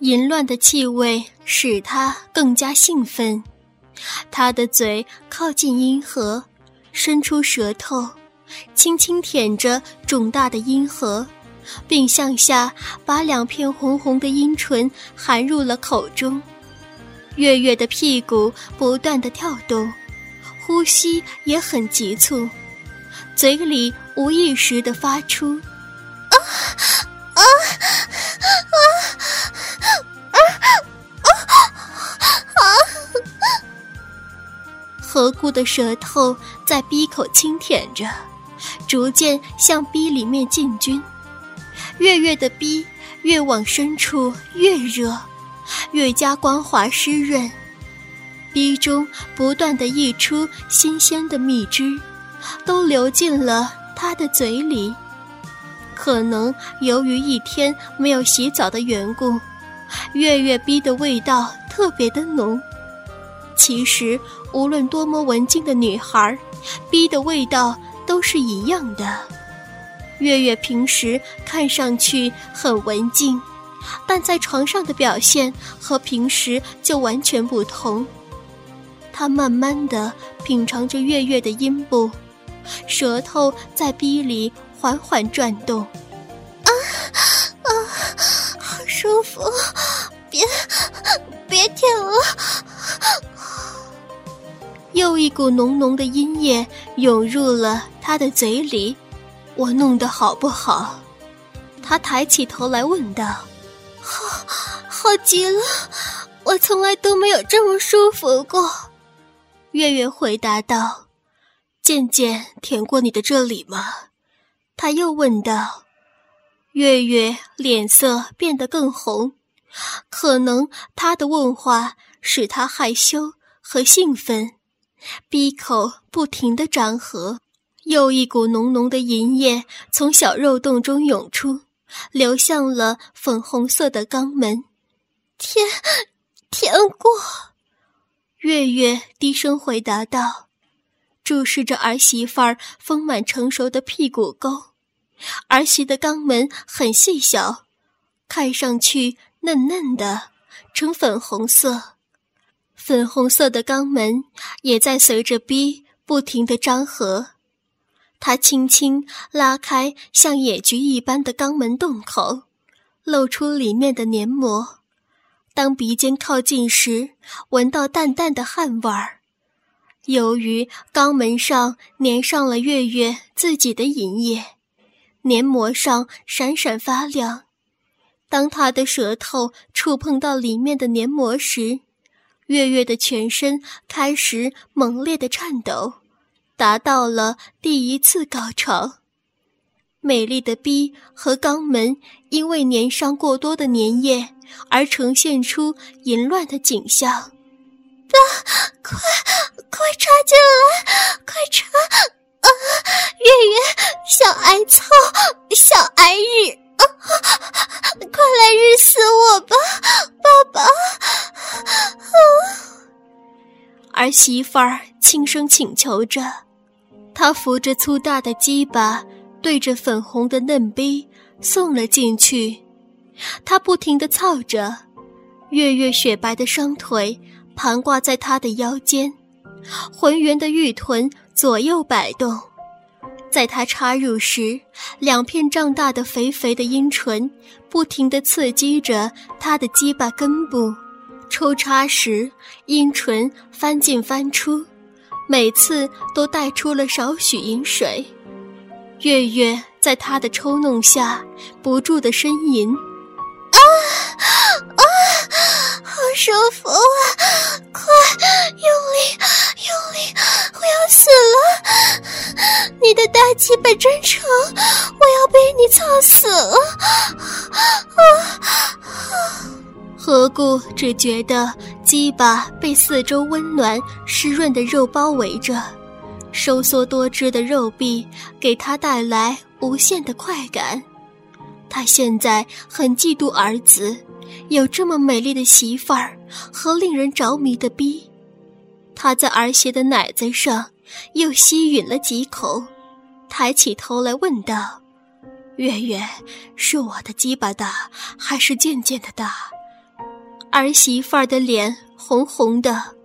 淫乱的气味使他更加兴奋。他的嘴靠近阴核，伸出舌头，轻轻舔着肿大的阴核，并向下把两片红红的阴唇含入了口中。月月的屁股不断的跳动，呼吸也很急促，嘴里无意识的发出“啊啊何故的舌头在鼻口轻舔着，逐渐向鼻里面进军。月月的鼻越往深处越热，越加光滑湿润，鼻中不断的溢出新鲜的蜜汁，都流进了他的嘴里。可能由于一天没有洗澡的缘故，月月鼻的味道特别的浓。其实，无论多么文静的女孩，逼的味道都是一样的。月月平时看上去很文静，但在床上的表现和平时就完全不同。他慢慢的品尝着月月的阴部，舌头在逼里缓缓转动。啊啊，好舒服！别别舔了。又一股浓浓的阴液涌入了他的嘴里，我弄得好不好？他抬起头来问道：“好，好极了，我从来都没有这么舒服过。”月月回答道：“渐渐舔过你的这里吗？”他又问道。月月脸色变得更红，可能他的问话使他害羞和兴奋。闭口不停地张合，又一股浓浓的银液从小肉洞中涌出，流向了粉红色的肛门。舔，舔过。月月低声回答道，注视着儿媳妇儿丰满成熟的屁股沟。儿媳的肛门很细小，看上去嫩嫩的，呈粉红色。粉红色的肛门也在随着逼不停地张合，他轻轻拉开像野菊一般的肛门洞口，露出里面的黏膜。当鼻尖靠近时，闻到淡淡的汗味儿。由于肛门上粘上了月月自己的银液，黏膜上闪闪发亮。当他的舌头触碰到里面的黏膜时，月月的全身开始猛烈的颤抖，达到了第一次高潮。美丽的逼和肛门因为粘上过多的粘液而呈现出淫乱的景象。啊！快快插进来！快插！啊！月月，小挨操，小挨日！啊！快来日死我吧，爸爸！儿媳妇儿轻声请求着，她扶着粗大的鸡巴，对着粉红的嫩逼送了进去。她不停地操着，月月雪白的双腿盘挂在她的腰间，浑圆的玉臀左右摆动。在她插入时，两片胀大的肥肥的阴唇不停地刺激着她的鸡巴根部。抽插时，阴唇翻进翻出，每次都带出了少许饮水。月月在他的抽弄下不住的呻吟：“啊啊，好舒服啊！快用力用力，我要死了！你的大鸡巴真长，我要被你操死了！啊！”何故只觉得鸡巴被四周温暖湿润的肉包围着，收缩多汁的肉壁给他带来无限的快感。他现在很嫉妒儿子有这么美丽的媳妇儿和令人着迷的逼。他在儿媳的奶子上又吸吮了几口，抬起头来问道：“月月，是我的鸡巴大，还是渐渐的大？”儿媳妇儿的脸红红的，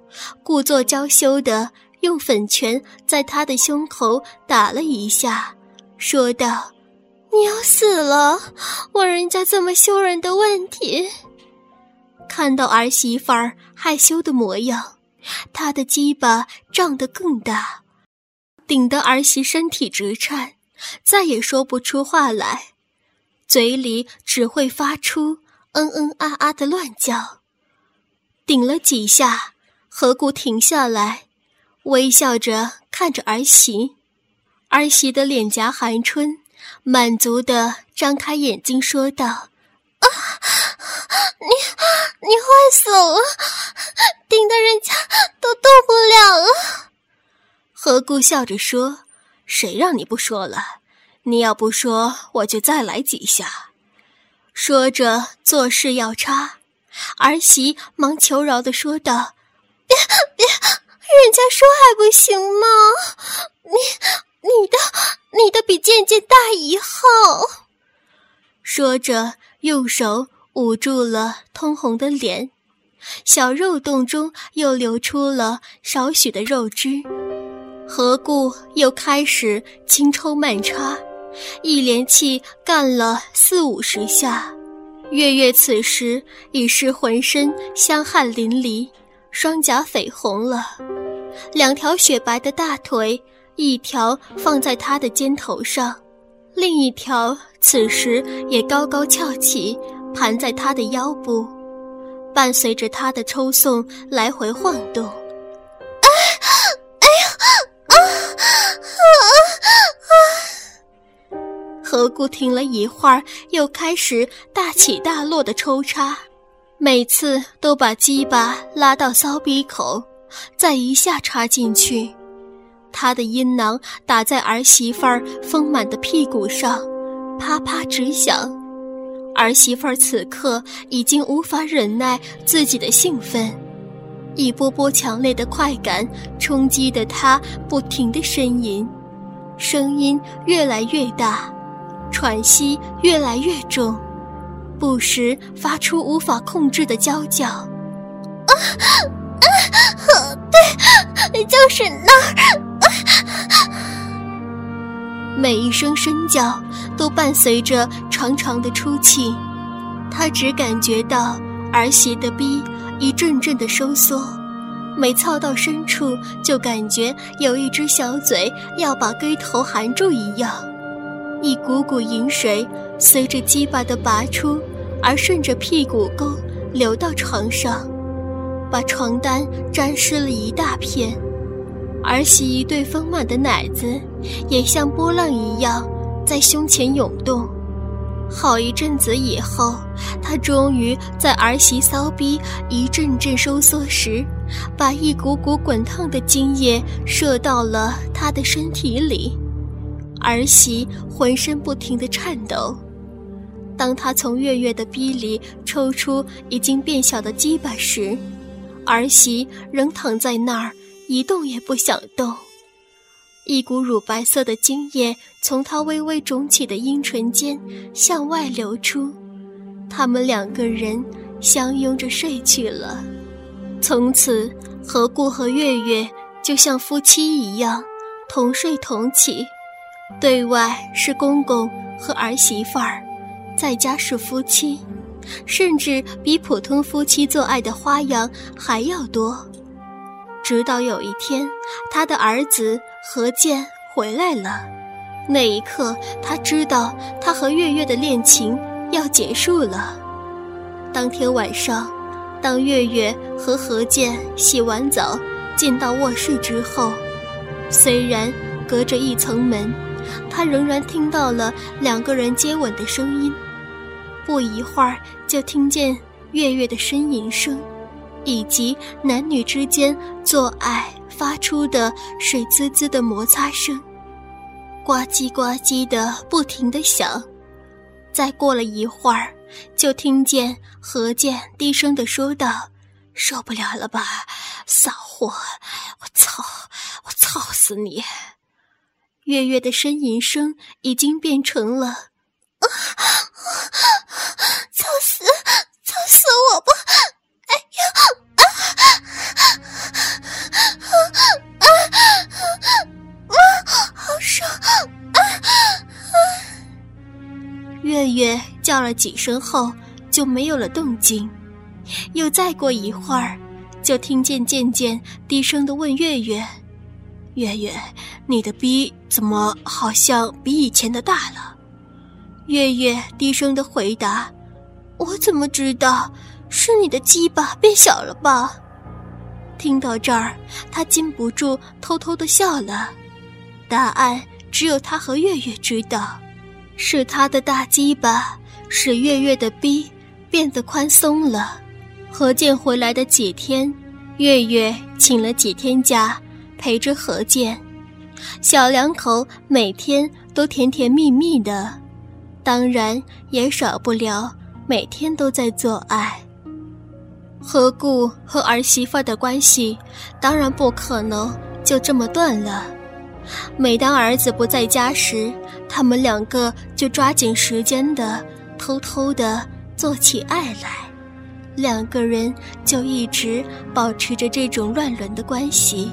故作娇羞的用粉拳在他的胸口打了一下，说道：“你要死了，问人家这么羞人的问题。”看到儿媳妇儿害羞的模样，他的鸡巴胀得更大，顶得儿媳身体直颤，再也说不出话来，嘴里只会发出嗯嗯啊啊的乱叫。顶了几下，何故停下来，微笑着看着儿媳，儿媳的脸颊含春，满足的张开眼睛说道。啊！你你坏死了，顶得人家都动不了了。何故笑着说：“谁让你不说了？你要不说，我就再来几下。”说着做事要插，儿媳忙求饶的说道：“别别，人家说还不行吗？你你的你的比健健大一号。”说着。用手捂住了通红的脸，小肉洞中又流出了少许的肉汁。何故又开始轻抽慢插，一连气干了四五十下。月月此时已是浑身香汗淋漓，双颊绯红了，两条雪白的大腿，一条放在他的肩头上。另一条此时也高高翘起，盘在他的腰部，伴随着他的抽送来回晃动。何故停了一会儿，又开始大起大落的抽插，每次都把鸡巴拉到骚逼口，再一下插进去。他的阴囊打在儿媳妇儿丰满的屁股上，啪啪直响。儿媳妇儿此刻已经无法忍耐自己的兴奋，一波波强烈的快感冲击的她不停的呻吟，声音越来越大，喘息越来越重，不时发出无法控制的娇叫。啊啊！对，就是那儿。每一声声叫都伴随着长长的出气，他只感觉到儿媳的逼一阵阵的收缩，每操到深处就感觉有一只小嘴要把龟头含住一样，一股股饮水随着鸡巴的拔出而顺着屁股沟流到床上，把床单沾湿了一大片。儿媳一对丰满的奶子也像波浪一样在胸前涌动。好一阵子以后，他终于在儿媳骚逼一阵阵收缩时，把一股股滚烫的精液射到了他的身体里。儿媳浑身不停地颤抖。当他从月月的逼里抽出已经变小的鸡巴时，儿媳仍躺在那儿。一动也不想动，一股乳白色的精液从他微微肿起的阴唇间向外流出，他们两个人相拥着睡去了。从此，何故和月月就像夫妻一样，同睡同起，对外是公公和儿媳妇儿，在家是夫妻，甚至比普通夫妻做爱的花样还要多。直到有一天，他的儿子何健回来了，那一刻，他知道他和月月的恋情要结束了。当天晚上，当月月和何健洗完澡进到卧室之后，虽然隔着一层门，他仍然听到了两个人接吻的声音。不一会儿，就听见月月的呻吟声。以及男女之间做爱发出的水滋滋的摩擦声，呱唧呱唧的不停的响。再过了一会儿，就听见何健低声的说道：“受不了了吧，骚货！我操，我操死你！”月月的呻吟声已经变成了，啊！啊死，操死我吧！哎呀！啊啊啊啊啊！啊！好爽！啊啊！月月叫了几声后就没有了动静，又再过一会儿，就听见渐渐低声的问月月。月月，你的逼怎么好像比以前的大了？”月月低声的回答：“我怎么知道？是你的鸡巴变小了吧？”听到这儿，他禁不住偷偷的笑了。答案只有他和月月知道，是他的大鸡巴使月月的逼变得宽松了。何健回来的几天，月月请了几天假，陪着何健，小两口每天都甜甜蜜蜜的，当然也少不了每天都在做爱。何故和儿媳妇的关系，当然不可能就这么断了。每当儿子不在家时，他们两个就抓紧时间的偷偷的做起爱来。两个人就一直保持着这种乱伦的关系。